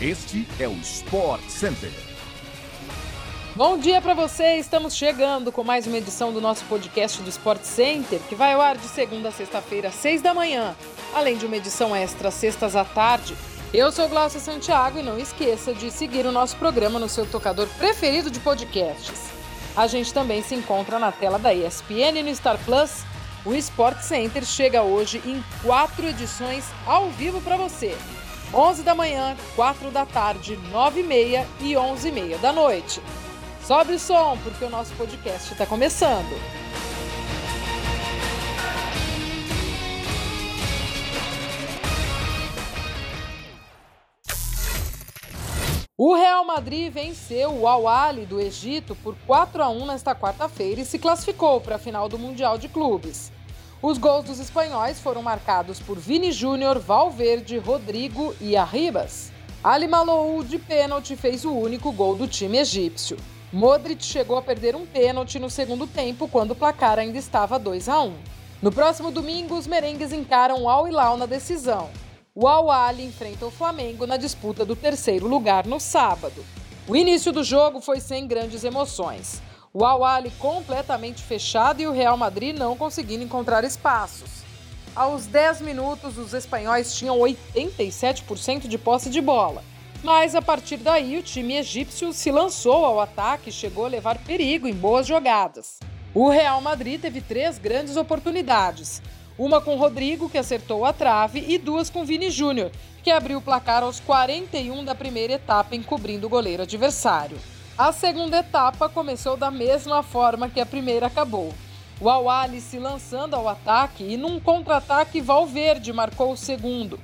Este é o Sport Center. Bom dia para você, estamos chegando com mais uma edição do nosso podcast do Sport Center, que vai ao ar de segunda a sexta-feira, às seis da manhã, além de uma edição extra sextas à tarde. Eu sou Glaucia Santiago e não esqueça de seguir o nosso programa no seu tocador preferido de podcasts. A gente também se encontra na tela da ESPN e no Star Plus. O Sport Center chega hoje em quatro edições ao vivo para você. 11 da manhã, 4 da tarde, 9 e meia e 11 e meia da noite. Sobe o som, porque o nosso podcast está começando. O Real Madrid venceu o Al-Ahly do Egito por 4 a 1 nesta quarta-feira e se classificou para a final do Mundial de Clubes. Os gols dos espanhóis foram marcados por Vini Júnior, Valverde, Rodrigo e Arribas. Ali Malou, de pênalti, fez o único gol do time egípcio. Modric chegou a perder um pênalti no segundo tempo, quando o placar ainda estava 2 a 1. No próximo domingo, os merengues encaram o Al Hilal na decisão. O Al Ali enfrenta o Flamengo na disputa do terceiro lugar no sábado. O início do jogo foi sem grandes emoções. O Al completamente fechado e o Real Madrid não conseguindo encontrar espaços. Aos 10 minutos, os espanhóis tinham 87% de posse de bola. Mas a partir daí, o time egípcio se lançou ao ataque e chegou a levar perigo em boas jogadas. O Real Madrid teve três grandes oportunidades. Uma com Rodrigo, que acertou a trave, e duas com Vini Júnior, que abriu o placar aos 41 da primeira etapa, encobrindo o goleiro adversário. A segunda etapa começou da mesma forma que a primeira acabou. O Awali se lançando ao ataque e num contra-ataque Valverde marcou o segundo.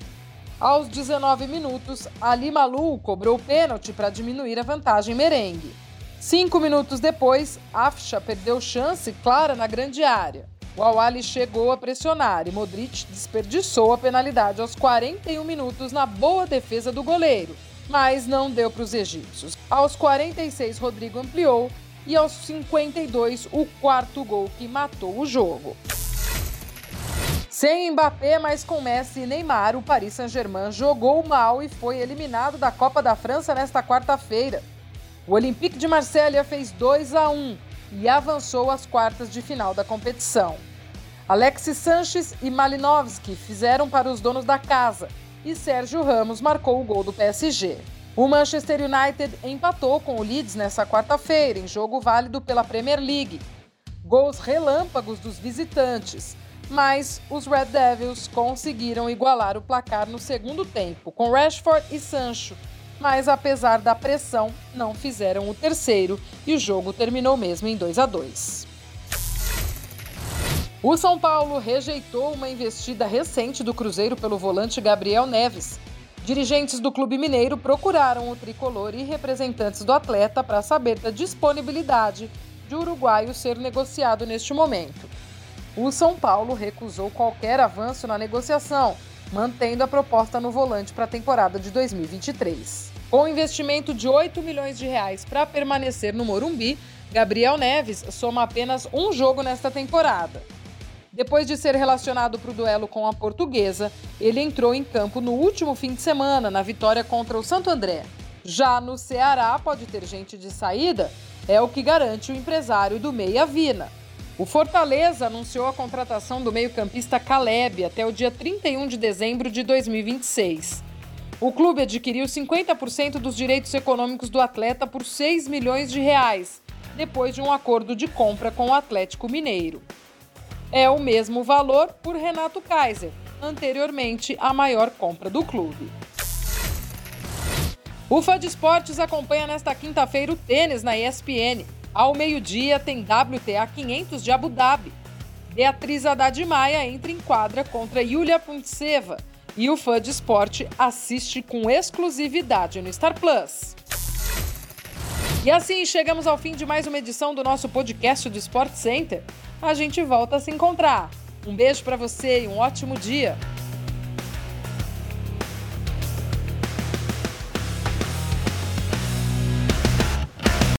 Aos 19 minutos, Ali Malu cobrou o pênalti para diminuir a vantagem merengue. Cinco minutos depois, Afsha perdeu chance clara na grande área. O Awali chegou a pressionar e Modric desperdiçou a penalidade aos 41 minutos na boa defesa do goleiro, mas não deu para os egípcios. Aos 46, Rodrigo ampliou e aos 52, o quarto gol que matou o jogo. Sem Mbappé, mas com Messi e Neymar, o Paris Saint-Germain jogou mal e foi eliminado da Copa da França nesta quarta-feira. O Olympique de Marselha fez 2 a 1 e avançou às quartas de final da competição. Alexis Sanches e Malinovski fizeram para os donos da casa e Sérgio Ramos marcou o gol do PSG. O Manchester United empatou com o Leeds nessa quarta-feira, em jogo válido pela Premier League. Gols relâmpagos dos visitantes, mas os Red Devils conseguiram igualar o placar no segundo tempo, com Rashford e Sancho. Mas apesar da pressão, não fizeram o terceiro e o jogo terminou mesmo em 2 a 2. O São Paulo rejeitou uma investida recente do Cruzeiro pelo volante Gabriel Neves. Dirigentes do Clube Mineiro procuraram o tricolor e representantes do atleta para saber da disponibilidade de uruguaio ser negociado neste momento. O São Paulo recusou qualquer avanço na negociação, mantendo a proposta no volante para a temporada de 2023. Com investimento de 8 milhões de reais para permanecer no Morumbi, Gabriel Neves soma apenas um jogo nesta temporada. Depois de ser relacionado para o duelo com a portuguesa, ele entrou em campo no último fim de semana, na vitória contra o Santo André. Já no Ceará, pode ter gente de saída, é o que garante o empresário do Meia Vina. O Fortaleza anunciou a contratação do meio-campista Caleb até o dia 31 de dezembro de 2026. O clube adquiriu 50% dos direitos econômicos do atleta por 6 milhões de reais, depois de um acordo de compra com o Atlético Mineiro é o mesmo valor por Renato Kaiser, anteriormente a maior compra do clube. O Fã de Esportes acompanha nesta quinta-feira o tênis na ESPN. Ao meio-dia tem WTA 500 de Abu Dhabi. Beatriz Haddad Maia entra em quadra contra Yulia Puntseva e o Fã de Esporte assiste com exclusividade no Star Plus. E assim chegamos ao fim de mais uma edição do nosso podcast do Sport Center a gente volta a se encontrar. Um beijo para você e um ótimo dia!